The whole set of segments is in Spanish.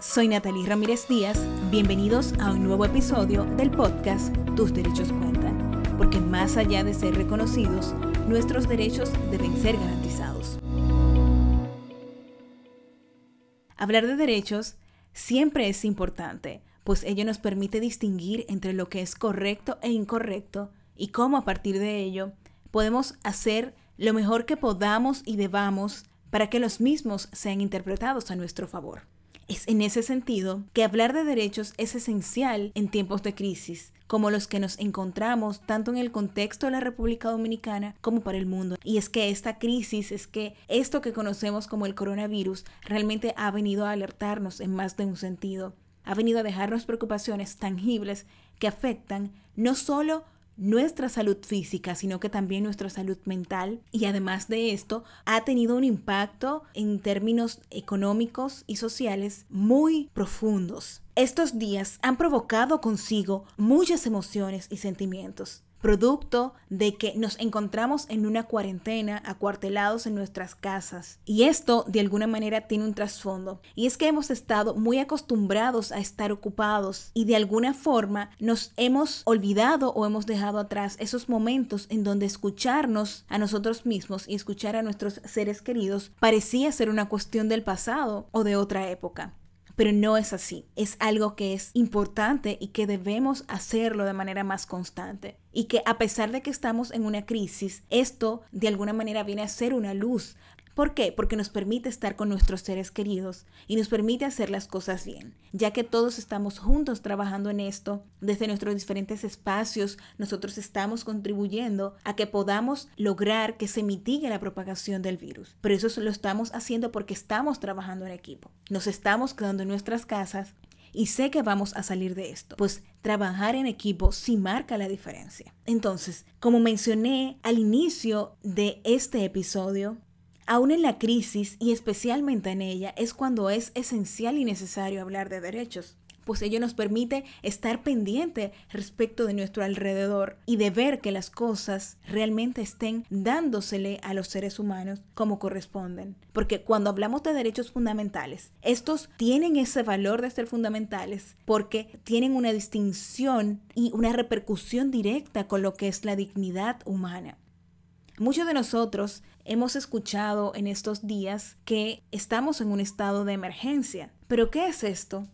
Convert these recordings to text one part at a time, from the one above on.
soy Natalie Ramírez Díaz. Bienvenidos a un nuevo episodio del podcast Tus Derechos Cuentan, porque más allá de ser reconocidos, nuestros derechos deben ser garantizados. Hablar de derechos siempre es importante, pues ello nos permite distinguir entre lo que es correcto e incorrecto y cómo a partir de ello podemos hacer lo mejor que podamos y debamos para que los mismos sean interpretados a nuestro favor. Es en ese sentido que hablar de derechos es esencial en tiempos de crisis, como los que nos encontramos tanto en el contexto de la República Dominicana como para el mundo. Y es que esta crisis, es que esto que conocemos como el coronavirus realmente ha venido a alertarnos en más de un sentido. Ha venido a dejarnos preocupaciones tangibles que afectan no solo nuestra salud física, sino que también nuestra salud mental. Y además de esto, ha tenido un impacto en términos económicos y sociales muy profundos. Estos días han provocado consigo muchas emociones y sentimientos producto de que nos encontramos en una cuarentena acuartelados en nuestras casas. Y esto de alguna manera tiene un trasfondo. Y es que hemos estado muy acostumbrados a estar ocupados y de alguna forma nos hemos olvidado o hemos dejado atrás esos momentos en donde escucharnos a nosotros mismos y escuchar a nuestros seres queridos parecía ser una cuestión del pasado o de otra época pero no es así. Es algo que es importante y que debemos hacerlo de manera más constante. Y que a pesar de que estamos en una crisis, esto de alguna manera viene a ser una luz ¿Por qué? Porque nos permite estar con nuestros seres queridos y nos permite hacer las cosas bien, ya que todos estamos juntos trabajando en esto, desde nuestros diferentes espacios, nosotros estamos contribuyendo a que podamos lograr que se mitigue la propagación del virus. Pero eso lo estamos haciendo porque estamos trabajando en equipo. Nos estamos quedando en nuestras casas y sé que vamos a salir de esto, pues trabajar en equipo sí marca la diferencia. Entonces, como mencioné al inicio de este episodio, Aún en la crisis y especialmente en ella es cuando es esencial y necesario hablar de derechos, pues ello nos permite estar pendiente respecto de nuestro alrededor y de ver que las cosas realmente estén dándosele a los seres humanos como corresponden. Porque cuando hablamos de derechos fundamentales, estos tienen ese valor de ser fundamentales porque tienen una distinción y una repercusión directa con lo que es la dignidad humana. Muchos de nosotros hemos escuchado en estos días que estamos en un estado de emergencia. ¿Pero qué es esto?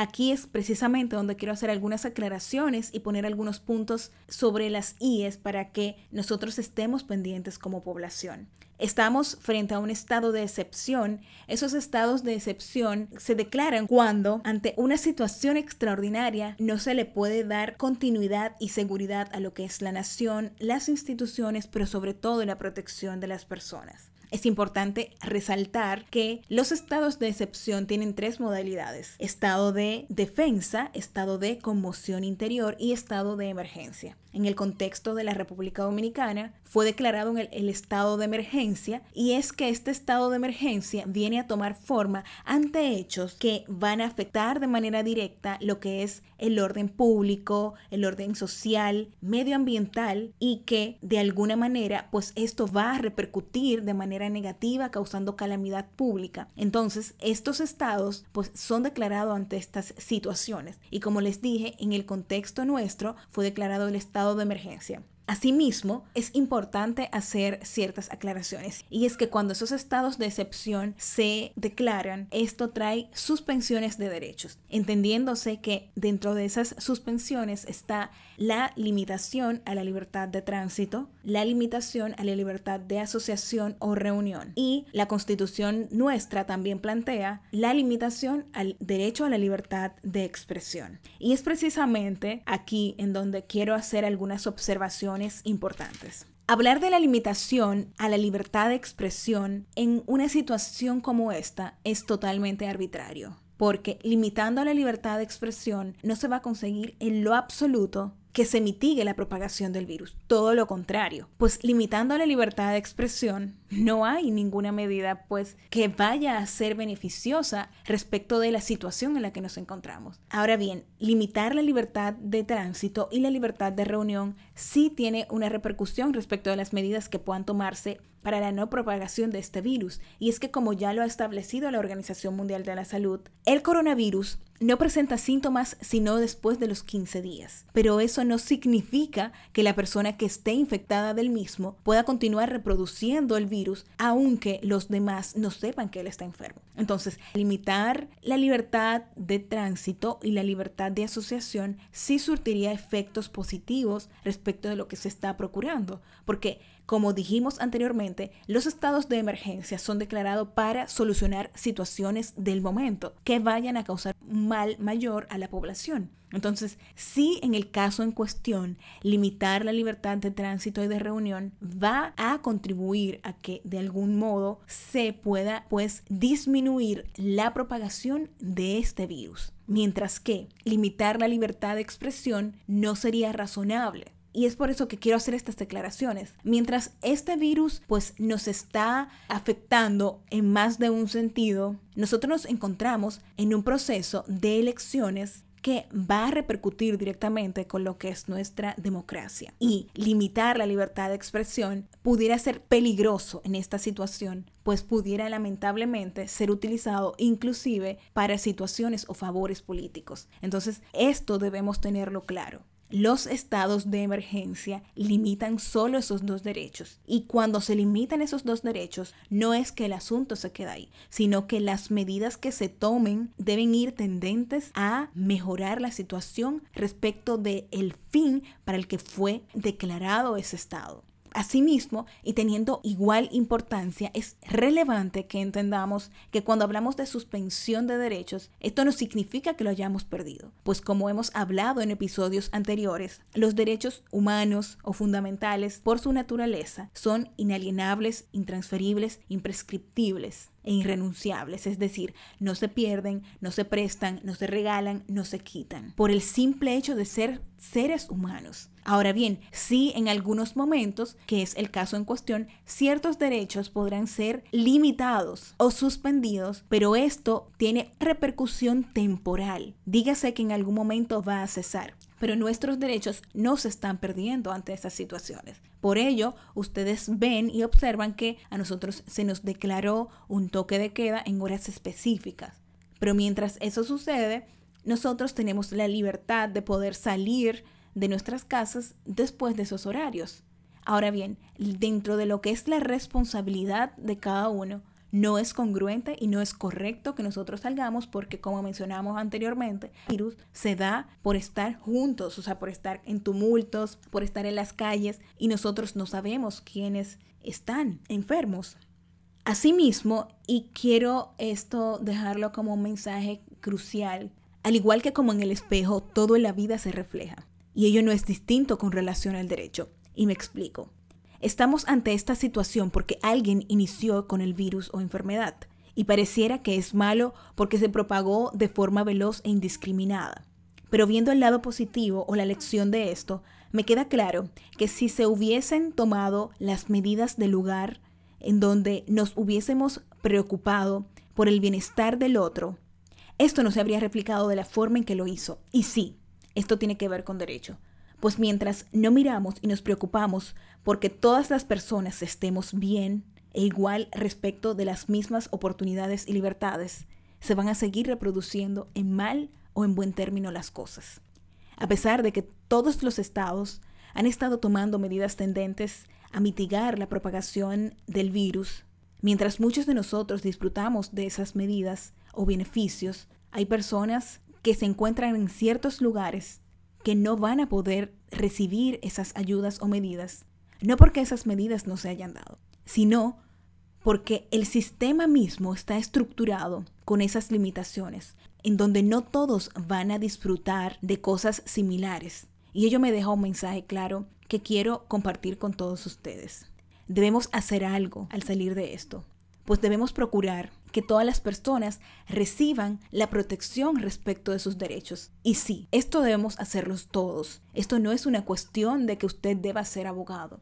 Aquí es precisamente donde quiero hacer algunas aclaraciones y poner algunos puntos sobre las IES para que nosotros estemos pendientes como población. Estamos frente a un estado de excepción. Esos estados de excepción se declaran cuando ante una situación extraordinaria no se le puede dar continuidad y seguridad a lo que es la nación, las instituciones, pero sobre todo la protección de las personas. Es importante resaltar que los estados de excepción tienen tres modalidades. Estado de defensa, estado de conmoción interior y estado de emergencia. En el contexto de la República Dominicana fue declarado el, el estado de emergencia y es que este estado de emergencia viene a tomar forma ante hechos que van a afectar de manera directa lo que es el orden público, el orden social, medioambiental y que de alguna manera pues esto va a repercutir de manera negativa causando calamidad pública. Entonces, estos estados pues son declarados ante estas situaciones y como les dije, en el contexto nuestro fue declarado el estado de emergencia. Asimismo, es importante hacer ciertas aclaraciones y es que cuando esos estados de excepción se declaran, esto trae suspensiones de derechos, entendiéndose que dentro de esas suspensiones está la limitación a la libertad de tránsito, la limitación a la libertad de asociación o reunión y la constitución nuestra también plantea la limitación al derecho a la libertad de expresión. Y es precisamente aquí en donde quiero hacer algunas observaciones importantes. Hablar de la limitación a la libertad de expresión en una situación como esta es totalmente arbitrario, porque limitando la libertad de expresión no se va a conseguir en lo absoluto que se mitigue la propagación del virus. Todo lo contrario, pues limitando la libertad de expresión, no hay ninguna medida pues que vaya a ser beneficiosa respecto de la situación en la que nos encontramos. Ahora bien, limitar la libertad de tránsito y la libertad de reunión sí tiene una repercusión respecto de las medidas que puedan tomarse para la no propagación de este virus. Y es que como ya lo ha establecido la Organización Mundial de la Salud, el coronavirus no presenta síntomas sino después de los 15 días. Pero eso no significa que la persona que esté infectada del mismo pueda continuar reproduciendo el virus aunque los demás no sepan que él está enfermo. Entonces, limitar la libertad de tránsito y la libertad de asociación sí surtiría efectos positivos respecto de lo que se está procurando, porque como dijimos anteriormente, los estados de emergencia son declarados para solucionar situaciones del momento que vayan a causar mal mayor a la población. Entonces, si en el caso en cuestión limitar la libertad de tránsito y de reunión va a contribuir a que de algún modo se pueda pues disminuir la propagación de este virus. Mientras que limitar la libertad de expresión no sería razonable y es por eso que quiero hacer estas declaraciones. Mientras este virus pues nos está afectando en más de un sentido, nosotros nos encontramos en un proceso de elecciones que va a repercutir directamente con lo que es nuestra democracia. Y limitar la libertad de expresión pudiera ser peligroso en esta situación, pues pudiera lamentablemente ser utilizado inclusive para situaciones o favores políticos. Entonces, esto debemos tenerlo claro. Los estados de emergencia limitan solo esos dos derechos y cuando se limitan esos dos derechos no es que el asunto se quede ahí, sino que las medidas que se tomen deben ir tendentes a mejorar la situación respecto del el fin para el que fue declarado ese estado. Asimismo, y teniendo igual importancia, es relevante que entendamos que cuando hablamos de suspensión de derechos, esto no significa que lo hayamos perdido, pues como hemos hablado en episodios anteriores, los derechos humanos o fundamentales por su naturaleza son inalienables, intransferibles, imprescriptibles e irrenunciables, es decir, no se pierden, no se prestan, no se regalan, no se quitan, por el simple hecho de ser seres humanos. Ahora bien, sí en algunos momentos, que es el caso en cuestión, ciertos derechos podrán ser limitados o suspendidos, pero esto tiene repercusión temporal. Dígase que en algún momento va a cesar pero nuestros derechos no se están perdiendo ante esas situaciones. Por ello, ustedes ven y observan que a nosotros se nos declaró un toque de queda en horas específicas. Pero mientras eso sucede, nosotros tenemos la libertad de poder salir de nuestras casas después de esos horarios. Ahora bien, dentro de lo que es la responsabilidad de cada uno, no es congruente y no es correcto que nosotros salgamos porque como mencionamos anteriormente, el virus se da por estar juntos, o sea, por estar en tumultos, por estar en las calles y nosotros no sabemos quiénes están enfermos. Asimismo, y quiero esto dejarlo como un mensaje crucial, al igual que como en el espejo, todo en la vida se refleja. Y ello no es distinto con relación al derecho. Y me explico. Estamos ante esta situación porque alguien inició con el virus o enfermedad y pareciera que es malo porque se propagó de forma veloz e indiscriminada. Pero viendo el lado positivo o la lección de esto, me queda claro que si se hubiesen tomado las medidas del lugar en donde nos hubiésemos preocupado por el bienestar del otro, esto no se habría replicado de la forma en que lo hizo. Y sí, esto tiene que ver con derecho. Pues mientras no miramos y nos preocupamos porque todas las personas estemos bien e igual respecto de las mismas oportunidades y libertades, se van a seguir reproduciendo en mal o en buen término las cosas. A pesar de que todos los estados han estado tomando medidas tendentes a mitigar la propagación del virus, mientras muchos de nosotros disfrutamos de esas medidas o beneficios, hay personas que se encuentran en ciertos lugares que no van a poder recibir esas ayudas o medidas, no porque esas medidas no se hayan dado, sino porque el sistema mismo está estructurado con esas limitaciones, en donde no todos van a disfrutar de cosas similares. Y ello me deja un mensaje claro que quiero compartir con todos ustedes. Debemos hacer algo al salir de esto pues debemos procurar que todas las personas reciban la protección respecto de sus derechos. Y sí, esto debemos hacerlos todos. Esto no es una cuestión de que usted deba ser abogado,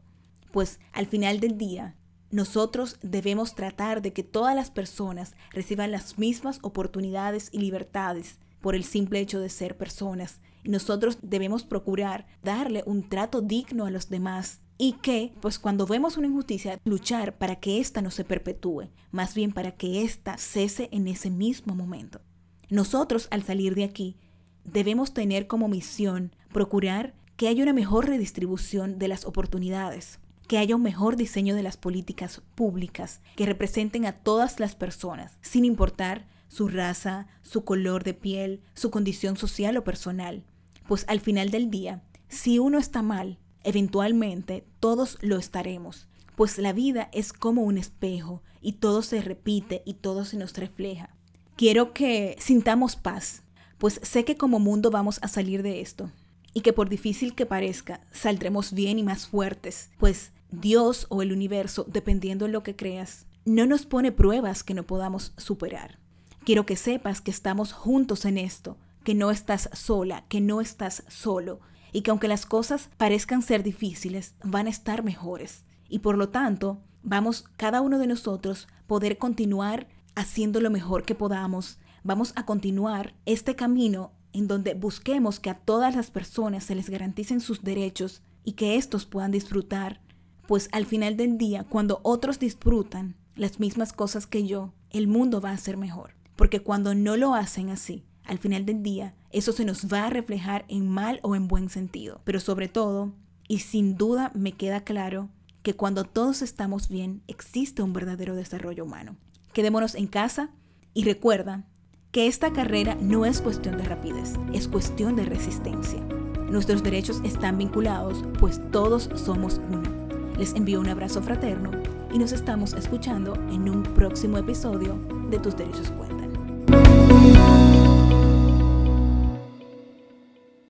pues al final del día nosotros debemos tratar de que todas las personas reciban las mismas oportunidades y libertades por el simple hecho de ser personas. Y nosotros debemos procurar darle un trato digno a los demás y que, pues cuando vemos una injusticia, luchar para que ésta no se perpetúe, más bien para que ésta cese en ese mismo momento. Nosotros, al salir de aquí, debemos tener como misión procurar que haya una mejor redistribución de las oportunidades, que haya un mejor diseño de las políticas públicas que representen a todas las personas, sin importar su raza, su color de piel, su condición social o personal. Pues al final del día, si uno está mal, eventualmente todos lo estaremos, pues la vida es como un espejo y todo se repite y todo se nos refleja. Quiero que sintamos paz, pues sé que como mundo vamos a salir de esto y que por difícil que parezca, saldremos bien y más fuertes, pues Dios o el universo, dependiendo de lo que creas, no nos pone pruebas que no podamos superar. Quiero que sepas que estamos juntos en esto, que no estás sola, que no estás solo, y que aunque las cosas parezcan ser difíciles, van a estar mejores. Y por lo tanto, vamos cada uno de nosotros poder continuar haciendo lo mejor que podamos. Vamos a continuar este camino en donde busquemos que a todas las personas se les garanticen sus derechos y que éstos puedan disfrutar, pues al final del día, cuando otros disfrutan las mismas cosas que yo, el mundo va a ser mejor. Porque cuando no lo hacen así, al final del día, eso se nos va a reflejar en mal o en buen sentido. Pero sobre todo, y sin duda me queda claro, que cuando todos estamos bien, existe un verdadero desarrollo humano. Quedémonos en casa y recuerda que esta carrera no es cuestión de rapidez, es cuestión de resistencia. Nuestros derechos están vinculados, pues todos somos uno. Les envío un abrazo fraterno y nos estamos escuchando en un próximo episodio de Tus Derechos Cuentan.